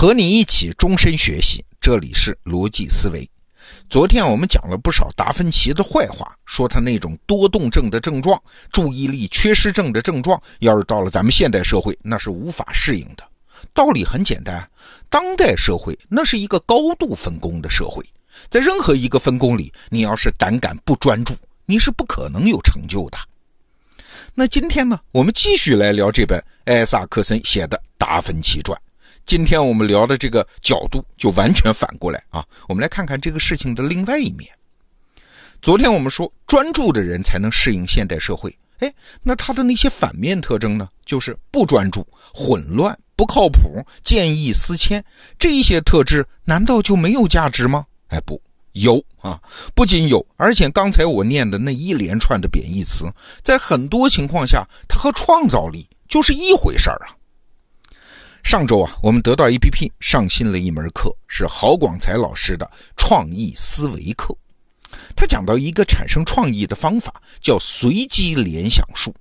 和你一起终身学习，这里是逻辑思维。昨天我们讲了不少达芬奇的坏话，说他那种多动症的症状、注意力缺失症的症状，要是到了咱们现代社会，那是无法适应的。道理很简单，当代社会那是一个高度分工的社会，在任何一个分工里，你要是胆敢不专注，你是不可能有成就的。那今天呢，我们继续来聊这本艾萨克森写的《达芬奇传》。今天我们聊的这个角度就完全反过来啊！我们来看看这个事情的另外一面。昨天我们说，专注的人才能适应现代社会。哎，那他的那些反面特征呢？就是不专注、混乱、不靠谱、见异思迁，这些特质难道就没有价值吗？哎，不。有啊，不仅有，而且刚才我念的那一连串的贬义词，在很多情况下，它和创造力就是一回事儿啊。上周啊，我们得到 APP 上新了一门课，是郝广才老师的创意思维课。他讲到一个产生创意的方法，叫随机联想术，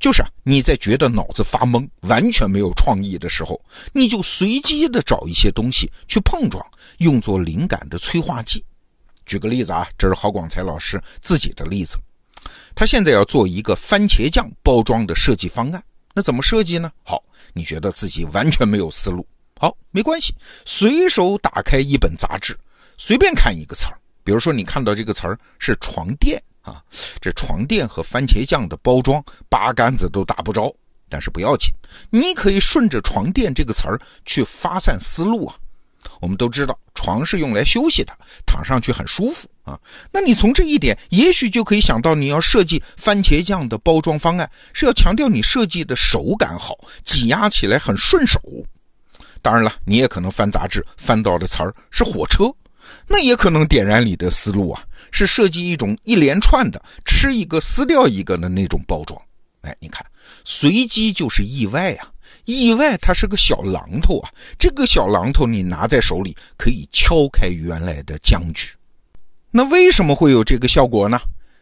就是啊，你在觉得脑子发懵、完全没有创意的时候，你就随机的找一些东西去碰撞，用作灵感的催化剂。举个例子啊，这是郝广才老师自己的例子。他现在要做一个番茄酱包装的设计方案，那怎么设计呢？好，你觉得自己完全没有思路，好，没关系，随手打开一本杂志，随便看一个词儿。比如说，你看到这个词儿是床垫啊，这床垫和番茄酱的包装八竿子都打不着，但是不要紧，你可以顺着床垫这个词儿去发散思路啊。我们都知道，床是用来休息的，躺上去很舒服啊。那你从这一点，也许就可以想到，你要设计番茄酱的包装方案，是要强调你设计的手感好，挤压起来很顺手。当然了，你也可能翻杂志翻到的词儿是火车，那也可能点燃你的思路啊，是设计一种一连串的吃一个撕掉一个的那种包装。哎，你看，随机就是意外啊。意外，它是个小榔头啊！这个小榔头你拿在手里，可以敲开原来的僵局。那为什么会有这个效果呢？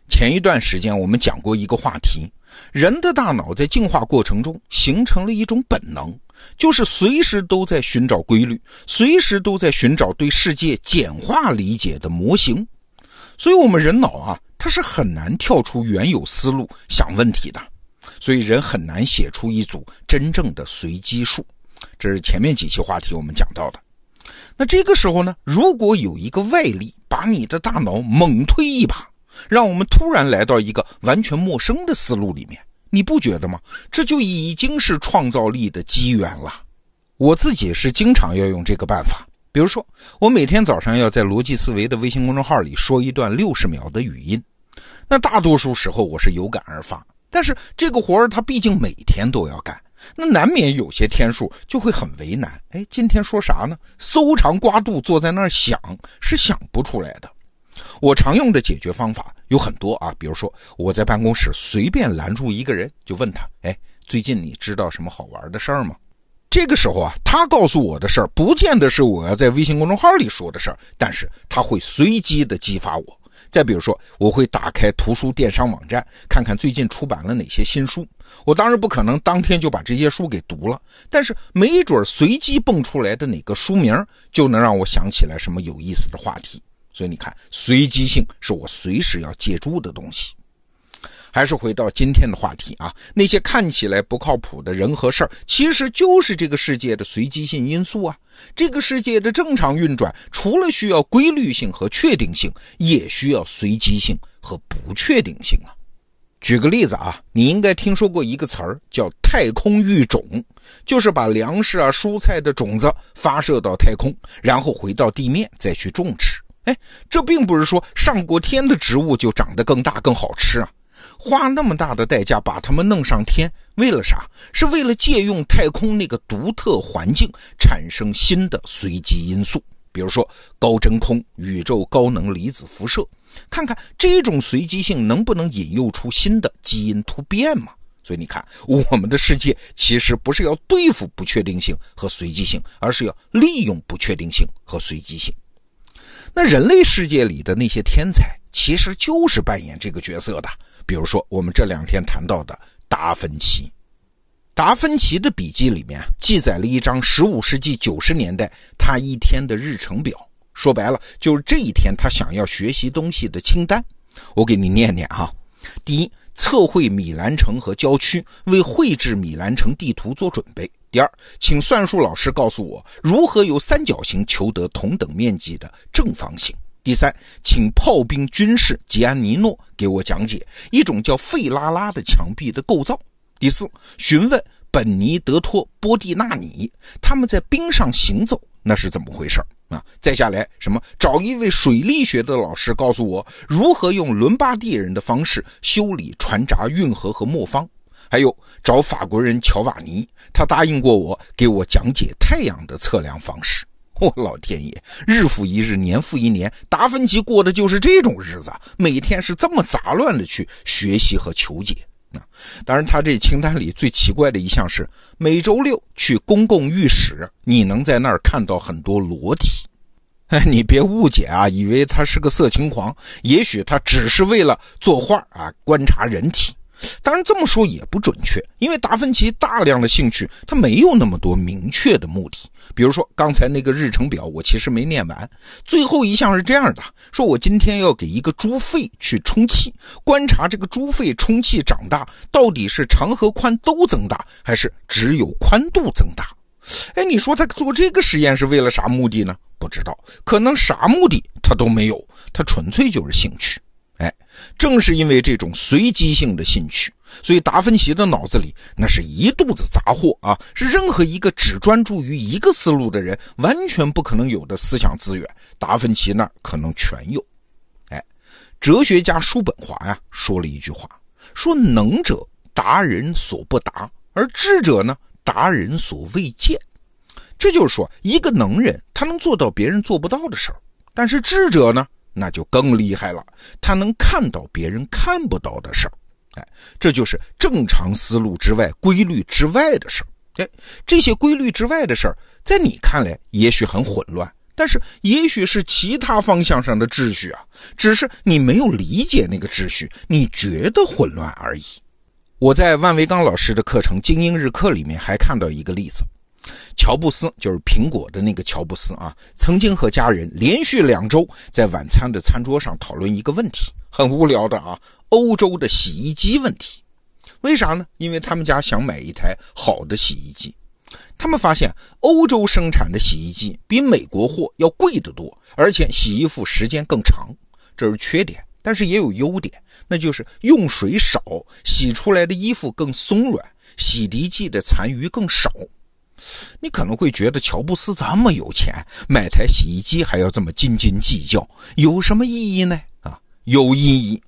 前一段时间我们讲过一个话题：人的大脑在进化过程中形成了一种本能，就是随时都在寻找规律，随时都在寻找对世界简化理解的模型。所以，我们人脑啊，它是很难跳出原有思路想问题的。所以人很难写出一组真正的随机数，这是前面几期话题我们讲到的。那这个时候呢，如果有一个外力把你的大脑猛推一把，让我们突然来到一个完全陌生的思路里面，你不觉得吗？这就已经是创造力的机缘了。我自己是经常要用这个办法，比如说我每天早上要在逻辑思维的微信公众号里说一段六十秒的语音，那大多数时候我是有感而发。但是这个活儿他毕竟每天都要干，那难免有些天数就会很为难。哎，今天说啥呢？搜肠刮肚坐在那儿想是想不出来的。我常用的解决方法有很多啊，比如说我在办公室随便拦住一个人，就问他：哎，最近你知道什么好玩的事儿吗？这个时候啊，他告诉我的事儿不见得是我要在微信公众号里说的事儿，但是他会随机的激发我。再比如说，我会打开图书电商网站，看看最近出版了哪些新书。我当然不可能当天就把这些书给读了，但是没准随机蹦出来的哪个书名，就能让我想起来什么有意思的话题。所以你看，随机性是我随时要借助的东西。还是回到今天的话题啊，那些看起来不靠谱的人和事儿，其实就是这个世界的随机性因素啊。这个世界的正常运转，除了需要规律性和确定性，也需要随机性和不确定性啊。举个例子啊，你应该听说过一个词儿叫“太空育种”，就是把粮食啊、蔬菜的种子发射到太空，然后回到地面再去种植。哎，这并不是说上过天的植物就长得更大更好吃啊。花那么大的代价把他们弄上天，为了啥？是为了借用太空那个独特环境，产生新的随机因素，比如说高真空、宇宙高能离子辐射，看看这种随机性能不能引诱出新的基因突变嘛？所以你看，我们的世界其实不是要对付不确定性和随机性，而是要利用不确定性和随机性。那人类世界里的那些天才，其实就是扮演这个角色的。比如说，我们这两天谈到的达芬奇，达芬奇的笔记里面记载了一张15世纪90年代他一天的日程表，说白了就是这一天他想要学习东西的清单。我给你念念哈：第一，测绘米兰城和郊区，为绘制米兰城地图做准备；第二，请算术老师告诉我如何由三角形求得同等面积的正方形；第三，请炮兵军士吉安尼诺给我讲解一种叫费拉拉的墙壁的构造。第四，询问本尼德托·波蒂纳尼，他们在冰上行走，那是怎么回事啊？再下来，什么找一位水力学的老师告诉我如何用伦巴第人的方式修理船闸、运河和磨坊。还有找法国人乔瓦尼，他答应过我给我讲解太阳的测量方式。我老天爷，日复一日，年复一年，达芬奇过的就是这种日子，每天是这么杂乱的去学习和求解。啊，当然，他这清单里最奇怪的一项是每周六去公共浴室，你能在那儿看到很多裸体。哎，你别误解啊，以为他是个色情狂，也许他只是为了作画啊，观察人体。当然这么说也不准确，因为达芬奇大量的兴趣，他没有那么多明确的目的。比如说刚才那个日程表，我其实没念完。最后一项是这样的：说我今天要给一个猪肺去充气，观察这个猪肺充气长大到底是长和宽都增大，还是只有宽度增大。哎，你说他做这个实验是为了啥目的呢？不知道，可能啥目的他都没有，他纯粹就是兴趣。哎，正是因为这种随机性的兴趣，所以达芬奇的脑子里那是一肚子杂货啊，是任何一个只专注于一个思路的人完全不可能有的思想资源。达芬奇那可能全有。哎，哲学家叔本华呀说了一句话，说能者达人所不达，而智者呢达人所未见。这就是说，一个能人他能做到别人做不到的事儿，但是智者呢？那就更厉害了，他能看到别人看不到的事儿，哎，这就是正常思路之外、规律之外的事儿。哎，这些规律之外的事儿，在你看来也许很混乱，但是也许是其他方向上的秩序啊，只是你没有理解那个秩序，你觉得混乱而已。我在万维刚老师的课程《精英日课》里面还看到一个例子。乔布斯就是苹果的那个乔布斯啊，曾经和家人连续两周在晚餐的餐桌上讨论一个问题，很无聊的啊，欧洲的洗衣机问题。为啥呢？因为他们家想买一台好的洗衣机，他们发现欧洲生产的洗衣机比美国货要贵得多，而且洗衣服时间更长，这是缺点，但是也有优点，那就是用水少，洗出来的衣服更松软，洗涤剂的残余更少。你可能会觉得乔布斯这么有钱，买台洗衣机还要这么斤斤计较，有什么意义呢？啊，有意义。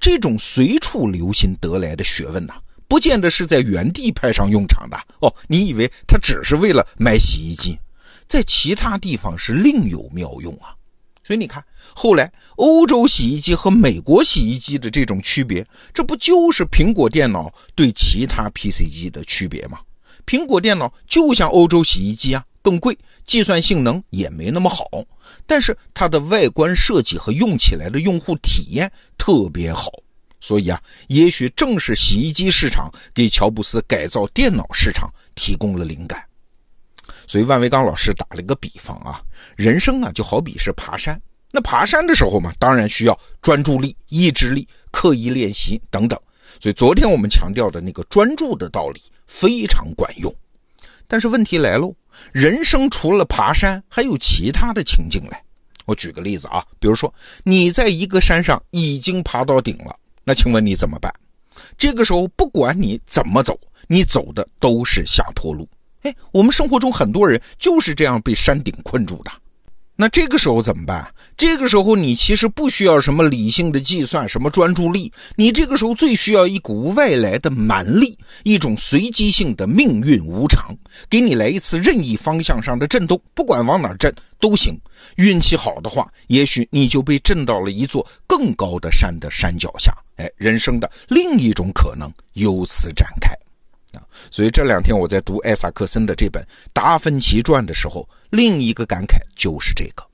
这种随处留心得来的学问呐，不见得是在原地派上用场的哦。你以为他只是为了买洗衣机，在其他地方是另有妙用啊。所以你看，后来欧洲洗衣机和美国洗衣机的这种区别，这不就是苹果电脑对其他 PC 机的区别吗？苹果电脑就像欧洲洗衣机啊，更贵，计算性能也没那么好，但是它的外观设计和用起来的用户体验特别好，所以啊，也许正是洗衣机市场给乔布斯改造电脑市场提供了灵感。所以万维刚老师打了一个比方啊，人生啊就好比是爬山，那爬山的时候嘛，当然需要专注力、意志力、刻意练习等等。所以昨天我们强调的那个专注的道理非常管用，但是问题来喽，人生除了爬山，还有其他的情境来。我举个例子啊，比如说你在一个山上已经爬到顶了，那请问你怎么办？这个时候不管你怎么走，你走的都是下坡路。哎，我们生活中很多人就是这样被山顶困住的。那这个时候怎么办？这个时候你其实不需要什么理性的计算，什么专注力，你这个时候最需要一股外来的蛮力，一种随机性的命运无常，给你来一次任意方向上的震动，不管往哪震都行。运气好的话，也许你就被震到了一座更高的山的山脚下，哎，人生的另一种可能由此展开。所以这两天我在读艾萨克森的这本《达芬奇传》的时候，另一个感慨就是这个：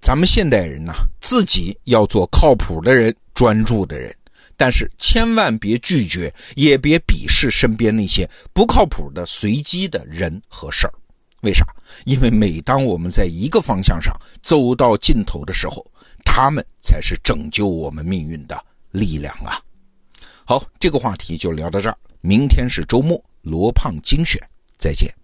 咱们现代人呢，自己要做靠谱的人、专注的人，但是千万别拒绝，也别鄙视身边那些不靠谱的随机的人和事儿。为啥？因为每当我们在一个方向上走到尽头的时候，他们才是拯救我们命运的力量啊！好，这个话题就聊到这儿。明天是周末，罗胖精选。再见。